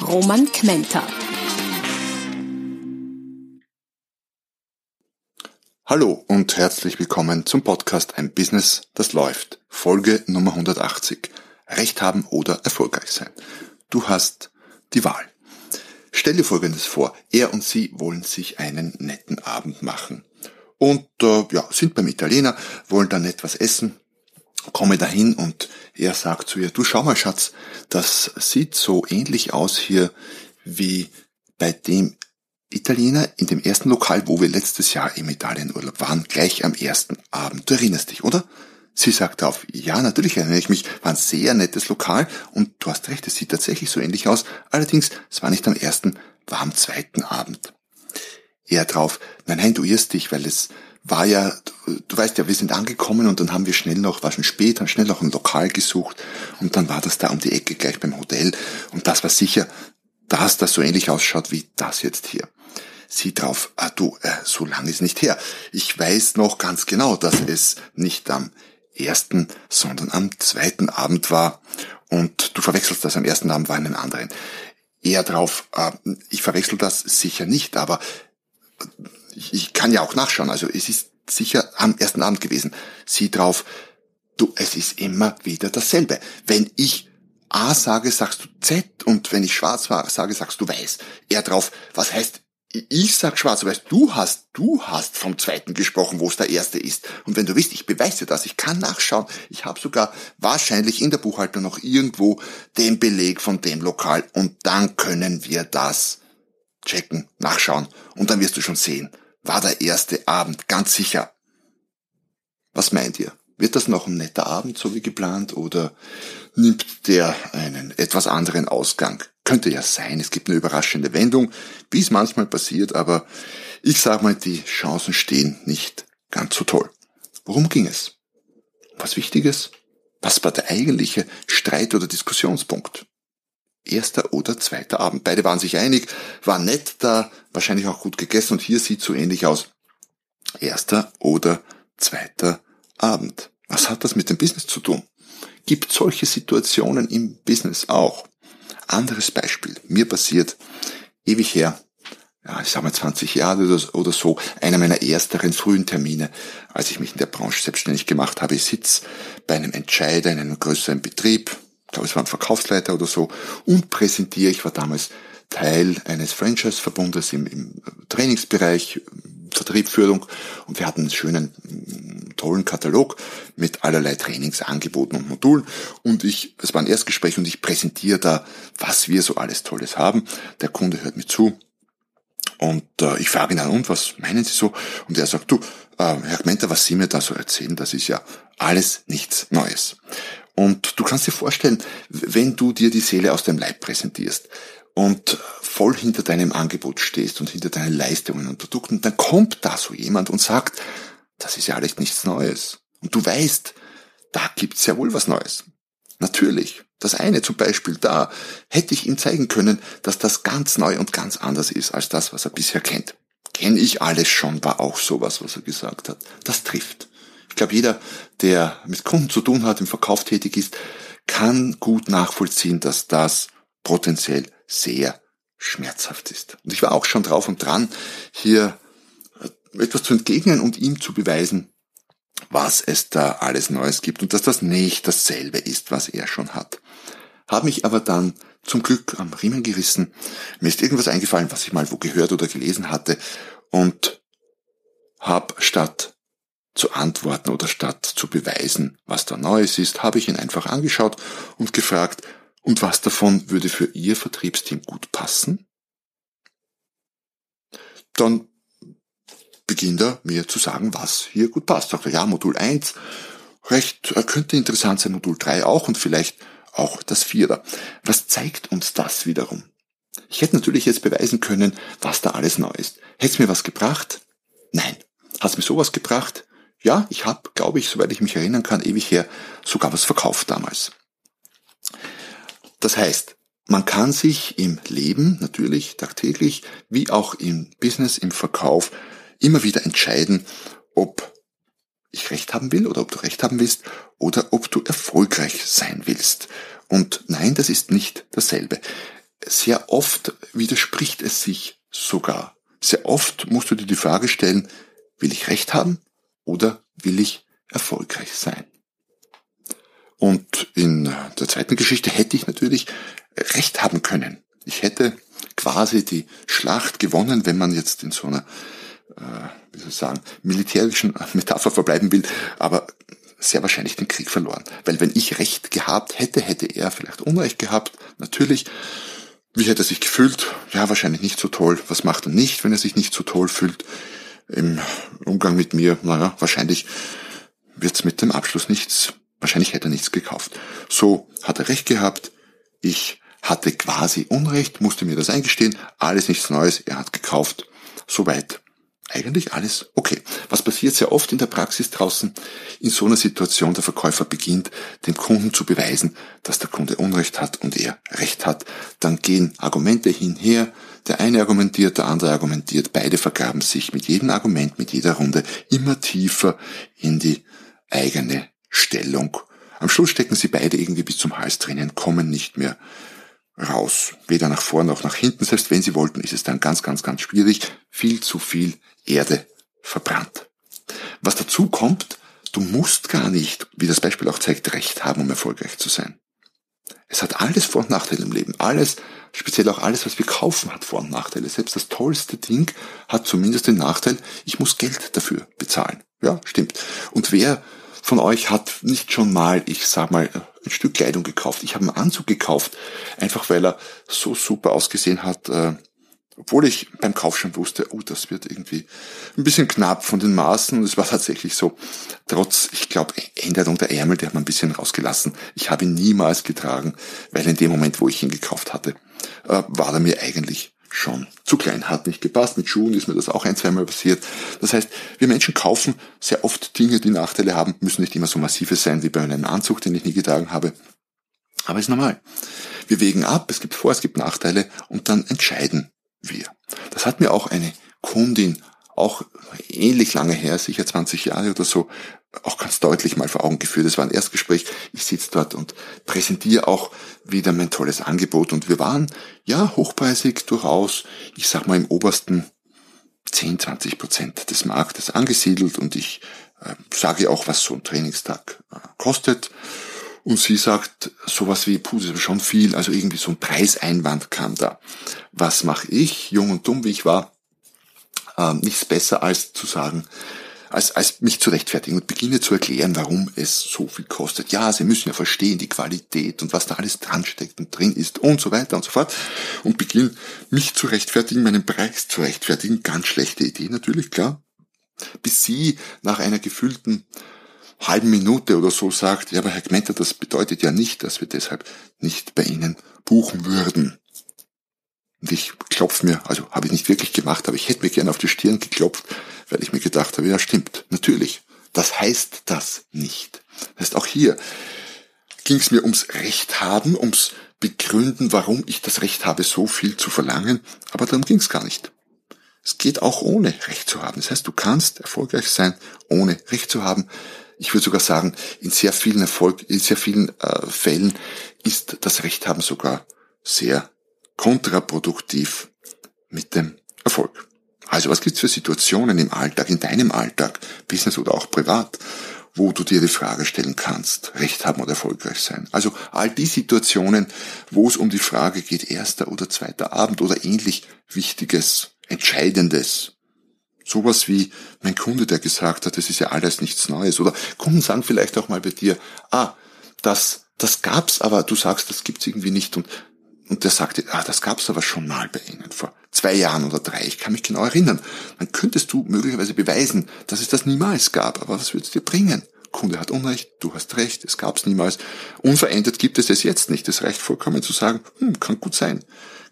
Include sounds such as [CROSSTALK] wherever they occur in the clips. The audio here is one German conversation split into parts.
Roman Kmenter. Hallo und herzlich willkommen zum Podcast Ein Business, das läuft. Folge Nummer 180. Recht haben oder erfolgreich sein. Du hast die Wahl. Stell dir Folgendes vor. Er und sie wollen sich einen netten Abend machen. Und äh, ja, sind beim Italiener, wollen dann etwas essen, komme dahin und er sagt zu ihr, du schau mal Schatz, das sieht so ähnlich aus hier wie bei dem Italiener in dem ersten Lokal, wo wir letztes Jahr im Italienurlaub waren, gleich am ersten Abend. Du erinnerst dich, oder? Sie sagt darauf, ja, natürlich erinnere ich mich, war ein sehr nettes Lokal und du hast recht, es sieht tatsächlich so ähnlich aus. Allerdings, es war nicht am ersten, war am zweiten Abend. Er drauf, nein, nein, du irrst dich, weil es war ja, du weißt ja, wir sind angekommen und dann haben wir schnell noch, war schon spät, haben schnell noch ein Lokal gesucht und dann war das da um die Ecke gleich beim Hotel und das war sicher, dass das so ähnlich ausschaut wie das jetzt hier. Sie drauf, ah du, äh, so lange ist nicht her. Ich weiß noch ganz genau, dass es nicht am ersten, sondern am zweiten Abend war. Und du verwechselst das am ersten Abend war einen anderen. Eher drauf, äh, ich verwechsel das sicher nicht, aber ich, ich kann ja auch nachschauen. Also es ist sicher am ersten Abend gewesen. Sieh drauf, du, es ist immer wieder dasselbe. Wenn ich A sage, sagst du Z und wenn ich schwarz war, sage, sagst du weiß. Er drauf, was heißt ich sag schwarz, aber du hast, du hast vom zweiten gesprochen, wo es der erste ist. Und wenn du willst, ich beweise das, ich kann nachschauen. Ich habe sogar wahrscheinlich in der Buchhaltung noch irgendwo den Beleg von dem Lokal und dann können wir das checken, nachschauen und dann wirst du schon sehen, war der erste Abend, ganz sicher. Was meint ihr? Wird das noch ein netter Abend, so wie geplant, oder nimmt der einen etwas anderen Ausgang? Könnte ja sein, es gibt eine überraschende Wendung, wie es manchmal passiert, aber ich sag mal, die Chancen stehen nicht ganz so toll. Worum ging es? Was Wichtiges? Was war der eigentliche Streit- oder Diskussionspunkt? Erster oder zweiter Abend. Beide waren sich einig, war nett da, wahrscheinlich auch gut gegessen und hier sieht so ähnlich aus. Erster oder zweiter Abend. Was hat das mit dem Business zu tun? Gibt solche Situationen im Business auch? Anderes Beispiel. Mir passiert ewig her, ja, ich sag mal 20 Jahre oder so, einer meiner ersteren frühen Termine, als ich mich in der Branche selbstständig gemacht habe. Ich sitze bei einem Entscheider in einem größeren Betrieb, ich glaube es war ein Verkaufsleiter oder so, und präsentiere, ich war damals Teil eines Franchise-Verbundes im, im Trainingsbereich, Vertrieb, Führung und wir hatten einen schönen, tollen Katalog mit allerlei Trainingsangeboten und Modulen und ich, es war ein Erstgespräch und ich präsentiere da, was wir so alles Tolles haben. Der Kunde hört mir zu und äh, ich frage ihn dann, und was meinen Sie so? Und er sagt, du, äh, Herr Gmenter, was Sie mir da so erzählen, das ist ja alles nichts Neues. Und du kannst dir vorstellen, wenn du dir die Seele aus dem Leib präsentierst und voll hinter deinem Angebot stehst und hinter deinen Leistungen und Produkten, dann kommt da so jemand und sagt, das ist ja alles nichts Neues. Und du weißt, da gibt's ja wohl was Neues. Natürlich. Das eine zum Beispiel da hätte ich ihm zeigen können, dass das ganz neu und ganz anders ist als das, was er bisher kennt. Kenn ich alles schon, war auch sowas, was er gesagt hat. Das trifft. Ich glaube, jeder, der mit Kunden zu tun hat, im Verkauf tätig ist, kann gut nachvollziehen, dass das potenziell sehr schmerzhaft ist. Und ich war auch schon drauf und dran, hier etwas zu entgegnen und ihm zu beweisen, was es da alles Neues gibt und dass das nicht dasselbe ist, was er schon hat. Habe mich aber dann zum Glück am Riemen gerissen. Mir ist irgendwas eingefallen, was ich mal wo gehört oder gelesen hatte und habe statt zu antworten oder statt zu beweisen, was da Neues ist, habe ich ihn einfach angeschaut und gefragt, und was davon würde für Ihr Vertriebsteam gut passen? Dann beginnt er mir zu sagen, was hier gut passt. Sagt er, ja, Modul 1, recht, äh, könnte interessant sein, Modul 3 auch und vielleicht auch das Vierer. Was zeigt uns das wiederum? Ich hätte natürlich jetzt beweisen können, was da alles neu ist. Hätte es mir was gebracht? Nein. Hat es mir sowas gebracht? Ja, ich habe, glaube ich, soweit ich mich erinnern kann, ewig her sogar was verkauft damals. Das heißt, man kann sich im Leben natürlich tagtäglich, wie auch im Business, im Verkauf, immer wieder entscheiden, ob ich recht haben will oder ob du recht haben willst oder ob du erfolgreich sein willst. Und nein, das ist nicht dasselbe. Sehr oft widerspricht es sich sogar. Sehr oft musst du dir die Frage stellen, will ich recht haben oder will ich erfolgreich sein? Und in der zweiten Geschichte hätte ich natürlich recht haben können. Ich hätte quasi die Schlacht gewonnen, wenn man jetzt in so einer, äh, wie soll ich sagen, militärischen [LAUGHS] Metapher verbleiben will, aber sehr wahrscheinlich den Krieg verloren. Weil wenn ich Recht gehabt hätte, hätte er vielleicht Unrecht gehabt. Natürlich. Wie hätte er sich gefühlt? Ja, wahrscheinlich nicht so toll. Was macht er nicht, wenn er sich nicht so toll fühlt? Im Umgang mit mir, naja, wahrscheinlich wird's mit dem Abschluss nichts, wahrscheinlich hätte er nichts gekauft. So hat er Recht gehabt. Ich hatte quasi Unrecht, musste mir das eingestehen, alles nichts Neues, er hat gekauft. Soweit eigentlich alles okay. Was passiert sehr oft in der Praxis draußen? In so einer Situation der Verkäufer beginnt, dem Kunden zu beweisen, dass der Kunde Unrecht hat und er Recht hat. Dann gehen Argumente hinher, der eine argumentiert, der andere argumentiert, beide vergraben sich mit jedem Argument, mit jeder Runde immer tiefer in die eigene Stellung. Am Schluss stecken sie beide irgendwie bis zum Hals drinnen, kommen nicht mehr raus. Weder nach vorn noch nach hinten. Selbst wenn sie wollten, ist es dann ganz, ganz, ganz schwierig. Viel zu viel Erde verbrannt. Was dazu kommt, du musst gar nicht, wie das Beispiel auch zeigt, Recht haben, um erfolgreich zu sein. Es hat alles Vor- und Nachteile im Leben. Alles, speziell auch alles, was wir kaufen, hat Vor- und Nachteile. Selbst das tollste Ding hat zumindest den Nachteil, ich muss Geld dafür bezahlen. Ja, stimmt. Und wer von euch hat nicht schon mal, ich sag mal, ein Stück Kleidung gekauft. Ich habe einen Anzug gekauft, einfach weil er so super ausgesehen hat, äh, obwohl ich beim Kauf schon wusste, oh, das wird irgendwie ein bisschen knapp von den Maßen. Und es war [LAUGHS] tatsächlich so, trotz, ich glaube, Änderung der Ärmel, die hat man ein bisschen rausgelassen. Ich habe ihn niemals getragen, weil in dem Moment, wo ich ihn gekauft hatte, äh, war er mir eigentlich schon zu klein, hat nicht gepasst. Mit Schuhen ist mir das auch ein, zweimal passiert. Das heißt, wir Menschen kaufen sehr oft Dinge, die Nachteile haben, müssen nicht immer so massive sein wie bei einem Anzug, den ich nie getragen habe. Aber ist normal. Wir wägen ab, es gibt Vor-, es gibt Nachteile und dann entscheiden wir. Das hat mir auch eine Kundin auch ähnlich lange her, sicher 20 Jahre oder so, auch ganz deutlich mal vor Augen geführt. Es war ein Erstgespräch. Ich sitze dort und präsentiere auch wieder mein tolles Angebot. Und wir waren, ja, hochpreisig durchaus, ich sag mal im obersten 10, 20 Prozent des Marktes angesiedelt. Und ich äh, sage auch, was so ein Trainingstag äh, kostet. Und sie sagt sowas wie, puh, das ist schon viel. Also irgendwie so ein Preiseinwand kam da. Was mache ich, jung und dumm wie ich war, äh, nichts besser als zu sagen, als, als mich zu rechtfertigen und beginne zu erklären, warum es so viel kostet. Ja, Sie müssen ja verstehen, die Qualität und was da alles dran steckt und drin ist und so weiter und so fort. Und beginne mich zu rechtfertigen, meinen Preis zu rechtfertigen. Ganz schlechte Idee natürlich, klar. Bis sie nach einer gefühlten halben Minute oder so sagt, ja, aber Herr Gmenter, das bedeutet ja nicht, dass wir deshalb nicht bei Ihnen buchen würden. Und ich klopf mir, also habe ich nicht wirklich gemacht, aber ich hätte mir gerne auf die Stirn geklopft, weil ich mir gedacht habe, ja stimmt, natürlich. Das heißt das nicht. Das heißt, auch hier ging es mir ums Recht haben, ums Begründen, warum ich das Recht habe, so viel zu verlangen, aber darum ging es gar nicht. Es geht auch ohne Recht zu haben. Das heißt, du kannst erfolgreich sein, ohne Recht zu haben. Ich würde sogar sagen, in sehr vielen Erfolg, in sehr vielen äh, Fällen ist das Recht haben sogar sehr kontraproduktiv mit dem Erfolg. Also was gibt's für Situationen im Alltag, in deinem Alltag, Business oder auch privat, wo du dir die Frage stellen kannst, Recht haben oder erfolgreich sein. Also all die Situationen, wo es um die Frage geht, erster oder zweiter Abend oder ähnlich Wichtiges, Entscheidendes. Sowas wie mein Kunde, der gesagt hat, das ist ja alles nichts Neues. Oder Kunden sagen vielleicht auch mal bei dir, ah, das, das gab's, aber du sagst, das gibt's irgendwie nicht und und der sagte, ah, das gab's aber schon mal bei Ihnen vor zwei Jahren oder drei. Ich kann mich genau erinnern. Dann könntest du möglicherweise beweisen, dass es das niemals gab. Aber was würde es dir bringen? Kunde hat Unrecht, du hast Recht, es gab's niemals. Unverändert gibt es es jetzt nicht. Es reicht vollkommen zu sagen, hm, kann gut sein.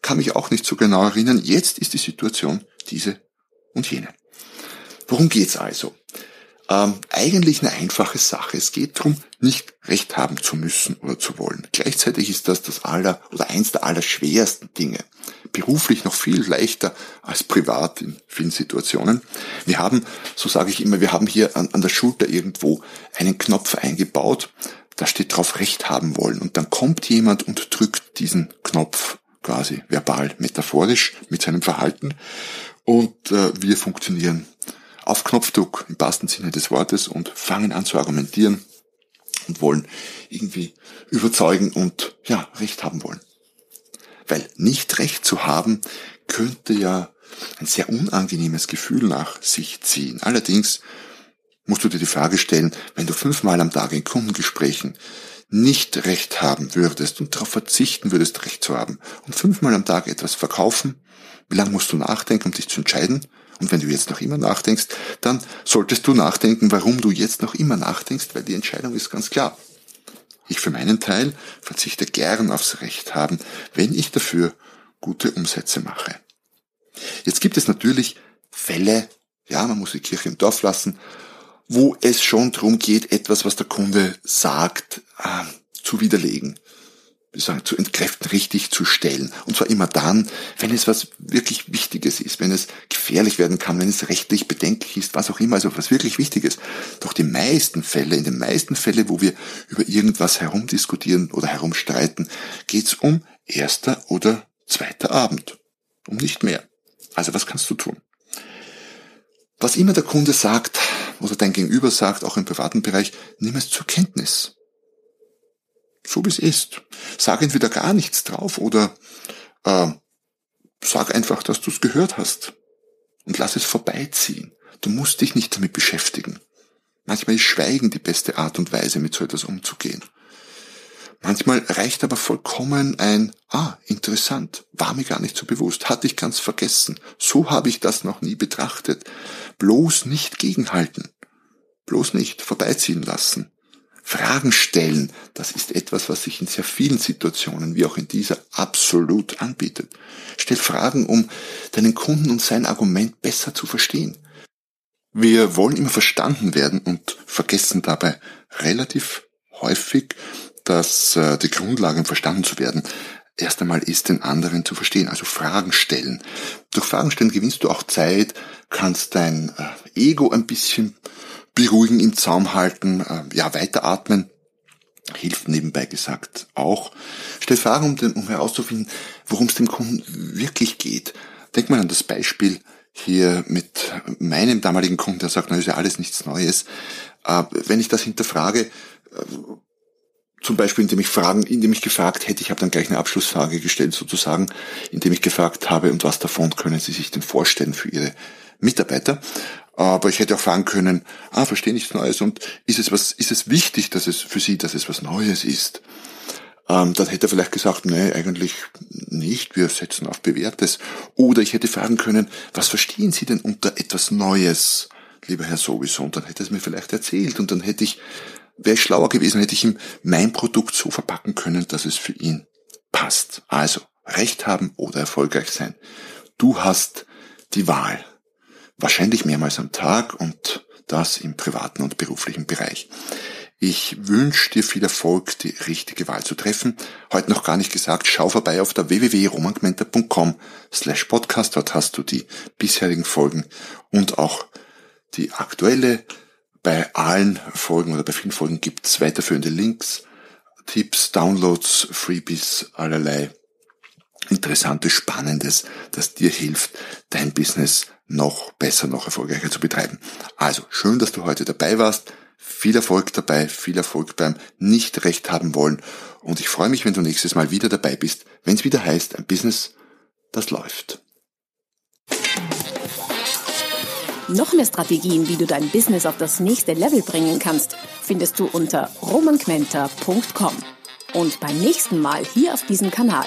kann mich auch nicht so genau erinnern. Jetzt ist die Situation diese und jene. Worum geht's also? Ähm, eigentlich eine einfache Sache. Es geht darum, nicht Recht haben zu müssen oder zu wollen. Gleichzeitig ist das das aller oder eins der allerschwersten Dinge. Beruflich noch viel leichter als privat in vielen Situationen. Wir haben, so sage ich immer, wir haben hier an, an der Schulter irgendwo einen Knopf eingebaut. Da steht drauf Recht haben wollen. Und dann kommt jemand und drückt diesen Knopf quasi verbal, metaphorisch mit seinem Verhalten. Und äh, wir funktionieren auf Knopfdruck im wahrsten Sinne des Wortes und fangen an zu argumentieren und wollen irgendwie überzeugen und ja, Recht haben wollen. Weil nicht Recht zu haben könnte ja ein sehr unangenehmes Gefühl nach sich ziehen. Allerdings musst du dir die Frage stellen, wenn du fünfmal am Tag in Kundengesprächen nicht Recht haben würdest und darauf verzichten würdest, Recht zu haben und fünfmal am Tag etwas verkaufen, wie lange musst du nachdenken, um dich zu entscheiden? Und wenn du jetzt noch immer nachdenkst, dann solltest du nachdenken, warum du jetzt noch immer nachdenkst, weil die Entscheidung ist ganz klar. Ich für meinen Teil verzichte gern aufs Recht haben, wenn ich dafür gute Umsätze mache. Jetzt gibt es natürlich Fälle, ja, man muss die Kirche im Dorf lassen, wo es schon darum geht, etwas, was der Kunde sagt, äh, zu widerlegen sagen, zu entkräften, richtig zu stellen. Und zwar immer dann, wenn es was wirklich Wichtiges ist, wenn es gefährlich werden kann, wenn es rechtlich bedenklich ist, was auch immer, also was wirklich Wichtiges. Doch die meisten Fälle, in den meisten Fälle, wo wir über irgendwas herumdiskutieren oder herumstreiten, geht's um erster oder zweiter Abend. Um nicht mehr. Also was kannst du tun? Was immer der Kunde sagt oder dein Gegenüber sagt, auch im privaten Bereich, nimm es zur Kenntnis so wie es ist. Sag entweder gar nichts drauf oder äh, sag einfach, dass du es gehört hast und lass es vorbeiziehen. Du musst dich nicht damit beschäftigen. Manchmal ist Schweigen die beste Art und Weise, mit so etwas umzugehen. Manchmal reicht aber vollkommen ein, ah, interessant, war mir gar nicht so bewusst, hatte ich ganz vergessen, so habe ich das noch nie betrachtet. Bloß nicht gegenhalten, bloß nicht vorbeiziehen lassen. Fragen stellen, das ist etwas, was sich in sehr vielen Situationen, wie auch in dieser, absolut anbietet. Stell Fragen, um deinen Kunden und sein Argument besser zu verstehen. Wir wollen immer verstanden werden und vergessen dabei relativ häufig, dass äh, die Grundlage, um verstanden zu werden, erst einmal ist, den anderen zu verstehen, also Fragen stellen. Durch Fragen stellen gewinnst du auch Zeit, kannst dein äh, Ego ein bisschen beruhigen, im Zaum halten, äh, ja, weiteratmen. Hilft nebenbei gesagt auch. Stell Fragen, um, den, um herauszufinden, worum es dem Kunden wirklich geht. Denk mal an das Beispiel hier mit meinem damaligen Kunden, der sagt, na, ist ja alles nichts Neues. Äh, wenn ich das hinterfrage, äh, zum Beispiel, indem ich Fragen, indem ich gefragt hätte, ich habe dann gleich eine Abschlussfrage gestellt sozusagen, indem ich gefragt habe, und was davon können Sie sich denn vorstellen für Ihre Mitarbeiter? Aber ich hätte auch fragen können, ah, verstehe nichts Neues und ist es was, ist es wichtig, dass es für Sie, dass es was Neues ist? Ähm, dann hätte er vielleicht gesagt, nee, eigentlich nicht, wir setzen auf Bewährtes. Oder ich hätte fragen können, was verstehen Sie denn unter etwas Neues, lieber Herr Sowieso? Und dann hätte er es mir vielleicht erzählt und dann hätte ich, wäre ich schlauer gewesen, hätte ich ihm mein Produkt so verpacken können, dass es für ihn passt. Also, Recht haben oder erfolgreich sein. Du hast die Wahl wahrscheinlich mehrmals am Tag und das im privaten und beruflichen Bereich. Ich wünsche dir viel Erfolg, die richtige Wahl zu treffen. Heute noch gar nicht gesagt, schau vorbei auf der www.romangmenta.com slash podcast. Dort hast du die bisherigen Folgen und auch die aktuelle. Bei allen Folgen oder bei vielen Folgen gibt es weiterführende Links, Tipps, Downloads, Freebies, allerlei Interessantes, Spannendes, das dir hilft, dein Business noch besser, noch erfolgreicher zu betreiben. Also schön, dass du heute dabei warst. Viel Erfolg dabei, viel Erfolg beim nicht recht haben wollen. Und ich freue mich, wenn du nächstes Mal wieder dabei bist, wenn es wieder heißt, ein Business, das läuft. Noch mehr Strategien, wie du dein Business auf das nächste Level bringen kannst, findest du unter romanquenter.com. Und beim nächsten Mal hier auf diesem Kanal,